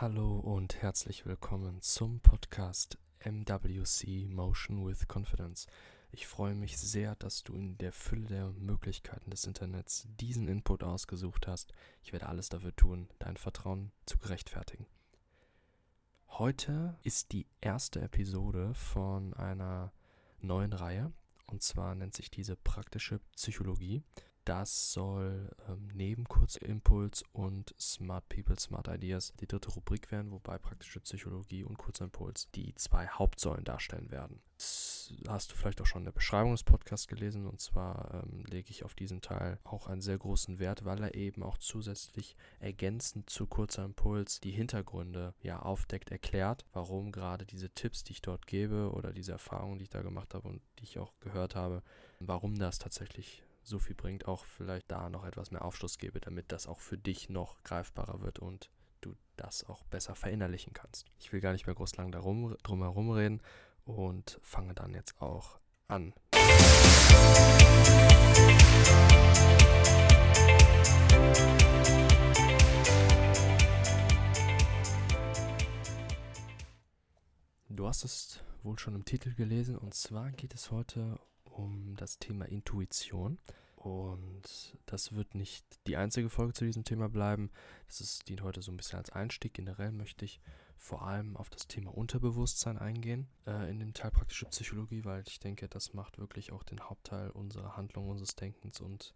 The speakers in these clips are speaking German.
Hallo und herzlich willkommen zum Podcast MWC Motion with Confidence. Ich freue mich sehr, dass du in der Fülle der Möglichkeiten des Internets diesen Input ausgesucht hast. Ich werde alles dafür tun, dein Vertrauen zu gerechtfertigen. Heute ist die erste Episode von einer neuen Reihe und zwar nennt sich diese praktische Psychologie. Das soll ähm, neben Kurzimpuls und Smart People, Smart Ideas die dritte Rubrik werden, wobei praktische Psychologie und Kurzimpuls die zwei Hauptsäulen darstellen werden. Das hast du vielleicht auch schon in der Beschreibung des Podcasts gelesen und zwar ähm, lege ich auf diesen Teil auch einen sehr großen Wert, weil er eben auch zusätzlich ergänzend zu Kurzer Impuls die Hintergründe ja aufdeckt, erklärt, warum gerade diese Tipps, die ich dort gebe oder diese Erfahrungen, die ich da gemacht habe und die ich auch gehört habe, warum das tatsächlich so viel bringt, auch vielleicht da noch etwas mehr Aufschluss gebe, damit das auch für dich noch greifbarer wird und du das auch besser verinnerlichen kannst. Ich will gar nicht mehr groß lang darum, drum herum reden und fange dann jetzt auch an. Du hast es wohl schon im Titel gelesen und zwar geht es heute um das Thema Intuition. Und das wird nicht die einzige Folge zu diesem Thema bleiben. Das ist, dient heute so ein bisschen als Einstieg. Generell möchte ich vor allem auf das Thema Unterbewusstsein eingehen äh, in dem Teil praktische Psychologie, weil ich denke, das macht wirklich auch den Hauptteil unserer Handlung, unseres Denkens und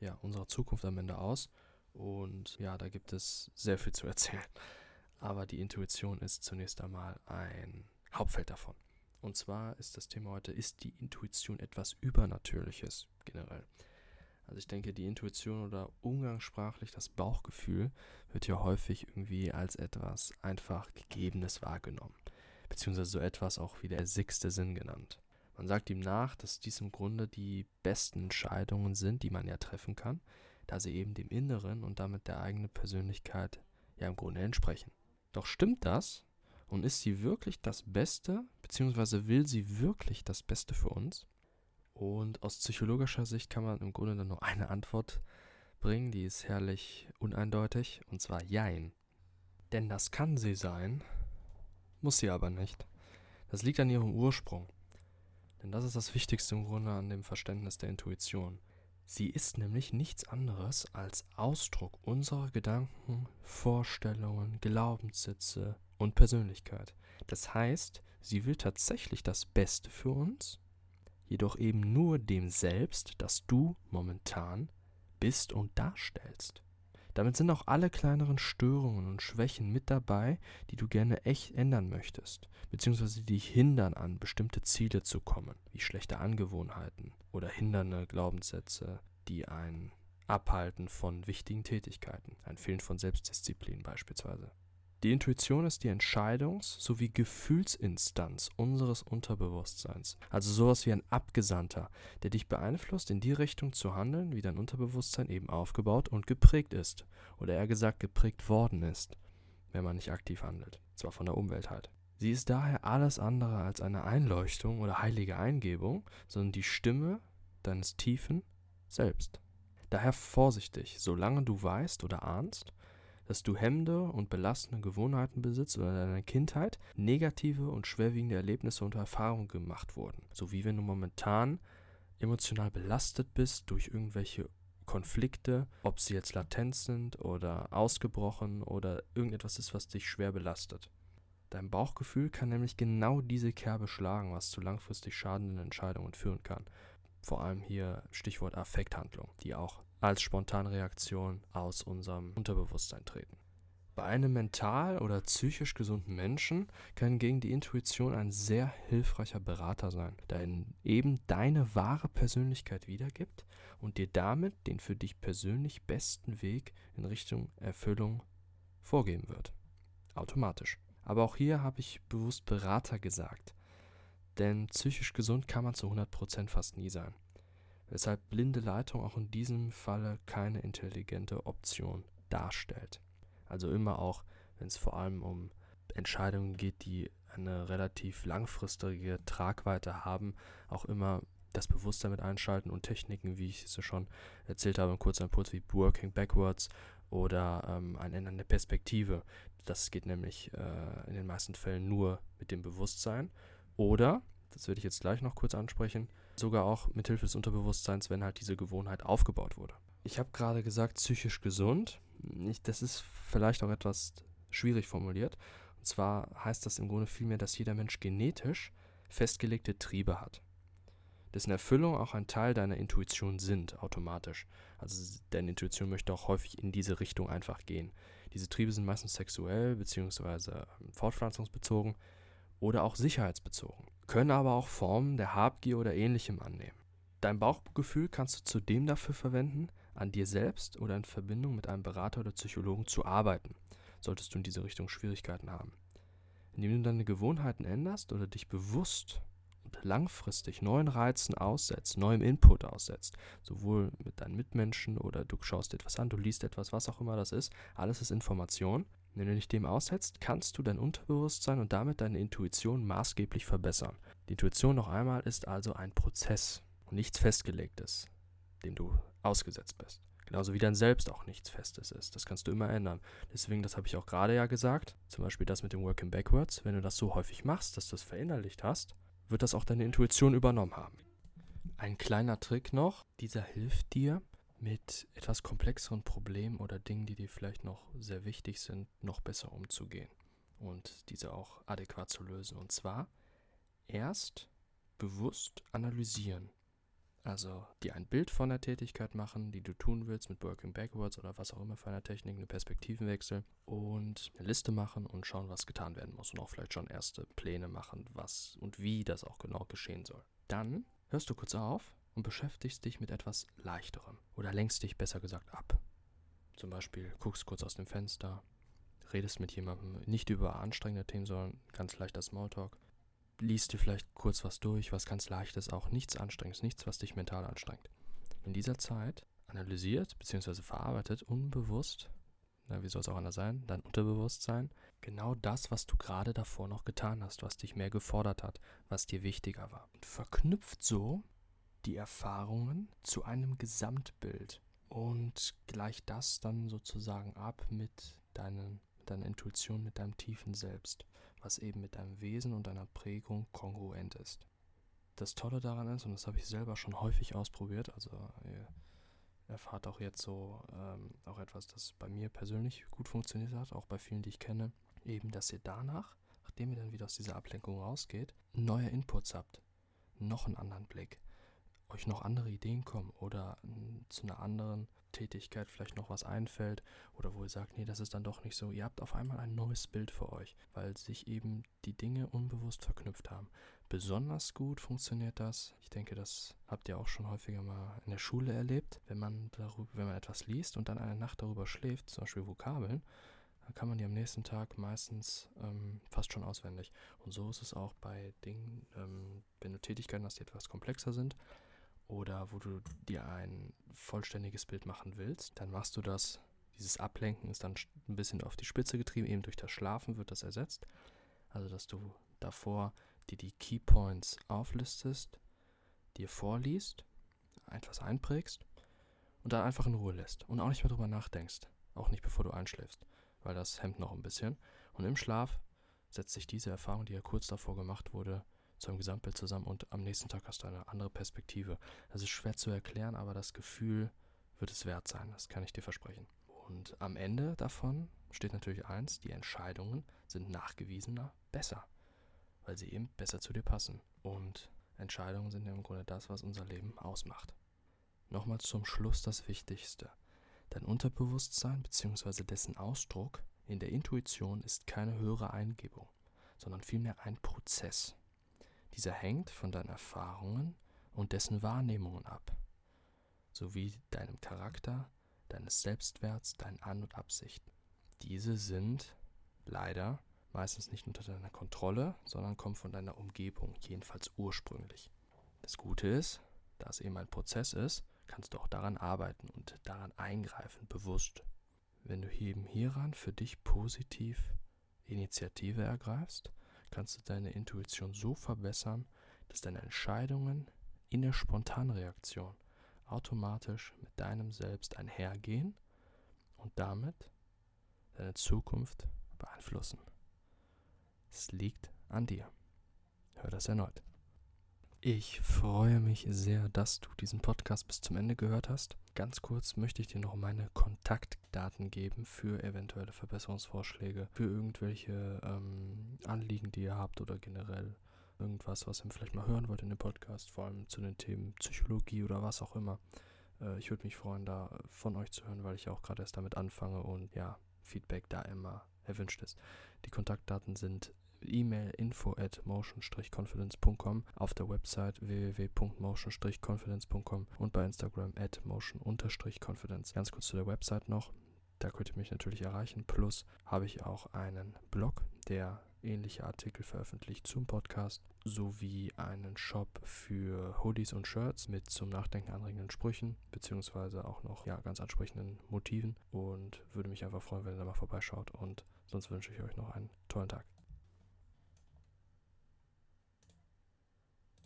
ja, unserer Zukunft am Ende aus. Und ja, da gibt es sehr viel zu erzählen. Aber die Intuition ist zunächst einmal ein Hauptfeld davon. Und zwar ist das Thema heute, ist die Intuition etwas Übernatürliches generell? Also ich denke, die Intuition oder umgangssprachlich das Bauchgefühl wird ja häufig irgendwie als etwas einfach Gegebenes wahrgenommen. Beziehungsweise so etwas auch wie der sechste Sinn genannt. Man sagt ihm nach, dass dies im Grunde die besten Entscheidungen sind, die man ja treffen kann, da sie eben dem Inneren und damit der eigenen Persönlichkeit ja im Grunde entsprechen. Doch stimmt das? Und ist sie wirklich das Beste, beziehungsweise will sie wirklich das Beste für uns? Und aus psychologischer Sicht kann man im Grunde dann nur eine Antwort bringen, die ist herrlich uneindeutig, und zwar Jein. Denn das kann sie sein, muss sie aber nicht. Das liegt an ihrem Ursprung. Denn das ist das Wichtigste im Grunde an dem Verständnis der Intuition. Sie ist nämlich nichts anderes als Ausdruck unserer Gedanken, Vorstellungen, Glaubenssätze und Persönlichkeit. Das heißt, sie will tatsächlich das Beste für uns, jedoch eben nur dem selbst, das du momentan bist und darstellst. Damit sind auch alle kleineren Störungen und Schwächen mit dabei, die du gerne echt ändern möchtest, beziehungsweise die dich hindern, an bestimmte Ziele zu kommen, wie schlechte Angewohnheiten oder hindernde Glaubenssätze, die einen abhalten von wichtigen Tätigkeiten, ein Fehlen von Selbstdisziplin beispielsweise. Die Intuition ist die Entscheidungs- sowie Gefühlsinstanz unseres Unterbewusstseins. Also sowas wie ein Abgesandter, der dich beeinflusst, in die Richtung zu handeln, wie dein Unterbewusstsein eben aufgebaut und geprägt ist. Oder eher gesagt geprägt worden ist, wenn man nicht aktiv handelt. Zwar von der Umwelt halt. Sie ist daher alles andere als eine Einleuchtung oder heilige Eingebung, sondern die Stimme deines tiefen Selbst. Daher vorsichtig, solange du weißt oder ahnst, dass du hemmende und belastende Gewohnheiten besitzt oder in deiner Kindheit negative und schwerwiegende Erlebnisse und Erfahrungen gemacht wurden. So wie wenn du momentan emotional belastet bist durch irgendwelche Konflikte, ob sie jetzt latent sind oder ausgebrochen oder irgendetwas ist, was dich schwer belastet. Dein Bauchgefühl kann nämlich genau diese Kerbe schlagen, was zu langfristig schadenden Entscheidungen führen kann. Vor allem hier Stichwort Affekthandlung, die auch als Spontanreaktion aus unserem Unterbewusstsein treten. Bei einem mental oder psychisch gesunden Menschen kann hingegen die Intuition ein sehr hilfreicher Berater sein, da er eben deine wahre Persönlichkeit wiedergibt und dir damit den für dich persönlich besten Weg in Richtung Erfüllung vorgeben wird. Automatisch. Aber auch hier habe ich bewusst Berater gesagt, denn psychisch gesund kann man zu 100% fast nie sein weshalb blinde Leitung auch in diesem Falle keine intelligente Option darstellt. Also immer auch, wenn es vor allem um Entscheidungen geht, die eine relativ langfristige Tragweite haben, auch immer das Bewusstsein mit einschalten und Techniken, wie ich es schon erzählt habe, im kurzen Impuls wie Working Backwards oder ähm, ein Ändern der Perspektive. Das geht nämlich äh, in den meisten Fällen nur mit dem Bewusstsein. Oder, das werde ich jetzt gleich noch kurz ansprechen, sogar auch mit Hilfe des Unterbewusstseins, wenn halt diese Gewohnheit aufgebaut wurde. Ich habe gerade gesagt, psychisch gesund. Ich, das ist vielleicht auch etwas schwierig formuliert. Und zwar heißt das im Grunde vielmehr, dass jeder Mensch genetisch festgelegte Triebe hat, dessen Erfüllung auch ein Teil deiner Intuition sind, automatisch. Also deine Intuition möchte auch häufig in diese Richtung einfach gehen. Diese Triebe sind meistens sexuell bzw. Fortpflanzungsbezogen oder auch sicherheitsbezogen, können aber auch Formen der Habgier oder ähnlichem annehmen. Dein Bauchgefühl kannst du zudem dafür verwenden, an dir selbst oder in Verbindung mit einem Berater oder Psychologen zu arbeiten, solltest du in diese Richtung Schwierigkeiten haben. Indem du deine Gewohnheiten änderst oder dich bewusst und langfristig neuen Reizen aussetzt, neuem Input aussetzt, sowohl mit deinen Mitmenschen oder du schaust etwas an, du liest etwas, was auch immer das ist, alles ist Information. Wenn du dich dem aussetzt, kannst du dein Unterbewusstsein und damit deine Intuition maßgeblich verbessern. Die Intuition noch einmal ist also ein Prozess und nichts Festgelegtes, dem du ausgesetzt bist. Genauso wie dein Selbst auch nichts Festes ist. Das kannst du immer ändern. Deswegen, das habe ich auch gerade ja gesagt, zum Beispiel das mit dem Working Backwards, wenn du das so häufig machst, dass du es verinnerlicht hast, wird das auch deine Intuition übernommen haben. Ein kleiner Trick noch, dieser hilft dir, mit etwas komplexeren Problemen oder Dingen, die dir vielleicht noch sehr wichtig sind, noch besser umzugehen und diese auch adäquat zu lösen. Und zwar erst bewusst analysieren. Also dir ein Bild von der Tätigkeit machen, die du tun willst mit Working Backwards oder was auch immer für eine Technik, eine Perspektivenwechsel und eine Liste machen und schauen, was getan werden muss und auch vielleicht schon erste Pläne machen, was und wie das auch genau geschehen soll. Dann hörst du kurz auf und beschäftigst dich mit etwas Leichterem oder lenkst dich besser gesagt ab. Zum Beispiel guckst kurz aus dem Fenster, redest mit jemandem nicht über anstrengende Themen, sondern ganz leichter Smalltalk liest dir vielleicht kurz was durch, was ganz leichtes, auch nichts Anstrengendes, nichts, was dich mental anstrengt. In dieser Zeit analysiert bzw. verarbeitet unbewusst, na, wie soll es auch anders sein, dein Unterbewusstsein, genau das, was du gerade davor noch getan hast, was dich mehr gefordert hat, was dir wichtiger war. Und verknüpft so die Erfahrungen zu einem Gesamtbild und gleicht das dann sozusagen ab mit deinen, deiner Intuition, mit deinem tiefen Selbst was eben mit deinem Wesen und deiner Prägung kongruent ist. Das Tolle daran ist, und das habe ich selber schon häufig ausprobiert, also ihr erfahrt auch jetzt so ähm, auch etwas, das bei mir persönlich gut funktioniert hat, auch bei vielen, die ich kenne, eben, dass ihr danach, nachdem ihr dann wieder aus dieser Ablenkung rausgeht, neue Inputs habt, noch einen anderen Blick, euch noch andere Ideen kommen oder zu einer anderen Tätigkeit vielleicht noch was einfällt oder wo ihr sagt, nee, das ist dann doch nicht so. Ihr habt auf einmal ein neues Bild für euch, weil sich eben die Dinge unbewusst verknüpft haben. Besonders gut funktioniert das. Ich denke, das habt ihr auch schon häufiger mal in der Schule erlebt. Wenn man darüber, wenn man etwas liest und dann eine Nacht darüber schläft, zum Beispiel Vokabeln, dann kann man die am nächsten Tag meistens ähm, fast schon auswendig. Und so ist es auch bei Dingen, ähm, wenn du Tätigkeiten hast, die etwas komplexer sind, oder wo du dir ein vollständiges Bild machen willst, dann machst du das. Dieses Ablenken ist dann ein bisschen auf die Spitze getrieben, eben durch das Schlafen wird das ersetzt. Also, dass du davor dir die Keypoints auflistest, dir vorliest, etwas einprägst und dann einfach in Ruhe lässt und auch nicht mehr drüber nachdenkst. Auch nicht bevor du einschläfst, weil das hemmt noch ein bisschen. Und im Schlaf setzt sich diese Erfahrung, die ja kurz davor gemacht wurde, zu einem Gesamtbild zusammen und am nächsten Tag hast du eine andere Perspektive. Das ist schwer zu erklären, aber das Gefühl wird es wert sein, das kann ich dir versprechen. Und am Ende davon steht natürlich eins, die Entscheidungen sind nachgewiesener besser, weil sie eben besser zu dir passen. Und Entscheidungen sind ja im Grunde das, was unser Leben ausmacht. Nochmal zum Schluss das Wichtigste. Dein Unterbewusstsein bzw. dessen Ausdruck in der Intuition ist keine höhere Eingebung, sondern vielmehr ein Prozess. Dieser hängt von deinen Erfahrungen und dessen Wahrnehmungen ab, sowie deinem Charakter, deines Selbstwerts, deinen An- und Absichten. Diese sind leider meistens nicht unter deiner Kontrolle, sondern kommen von deiner Umgebung, jedenfalls ursprünglich. Das Gute ist, da es eben ein Prozess ist, kannst du auch daran arbeiten und daran eingreifen, bewusst. Wenn du eben hieran für dich positiv Initiative ergreifst, kannst du deine Intuition so verbessern, dass deine Entscheidungen in der Spontanreaktion automatisch mit deinem Selbst einhergehen und damit deine Zukunft beeinflussen. Es liegt an dir. Hör das erneut. Ich freue mich sehr, dass du diesen Podcast bis zum Ende gehört hast. Ganz kurz möchte ich dir noch meine Kontaktdaten geben für eventuelle Verbesserungsvorschläge, für irgendwelche ähm, Anliegen, die ihr habt oder generell irgendwas, was ihr vielleicht mal hören wollt in dem Podcast, vor allem zu den Themen Psychologie oder was auch immer. Äh, ich würde mich freuen, da von euch zu hören, weil ich auch gerade erst damit anfange und ja, Feedback da immer erwünscht ist. Die Kontaktdaten sind E-Mail info at motion-confidence.com, auf der Website www.motion-confidence.com und bei Instagram at motion-confidence. Ganz kurz zu der Website noch. Da könnt ihr mich natürlich erreichen. Plus habe ich auch einen Blog, der ähnliche Artikel veröffentlicht zum Podcast, sowie einen Shop für Hoodies und Shirts mit zum Nachdenken anregenden Sprüchen, beziehungsweise auch noch ja, ganz ansprechenden Motiven. Und würde mich einfach freuen, wenn ihr da mal vorbeischaut. Und sonst wünsche ich euch noch einen tollen Tag.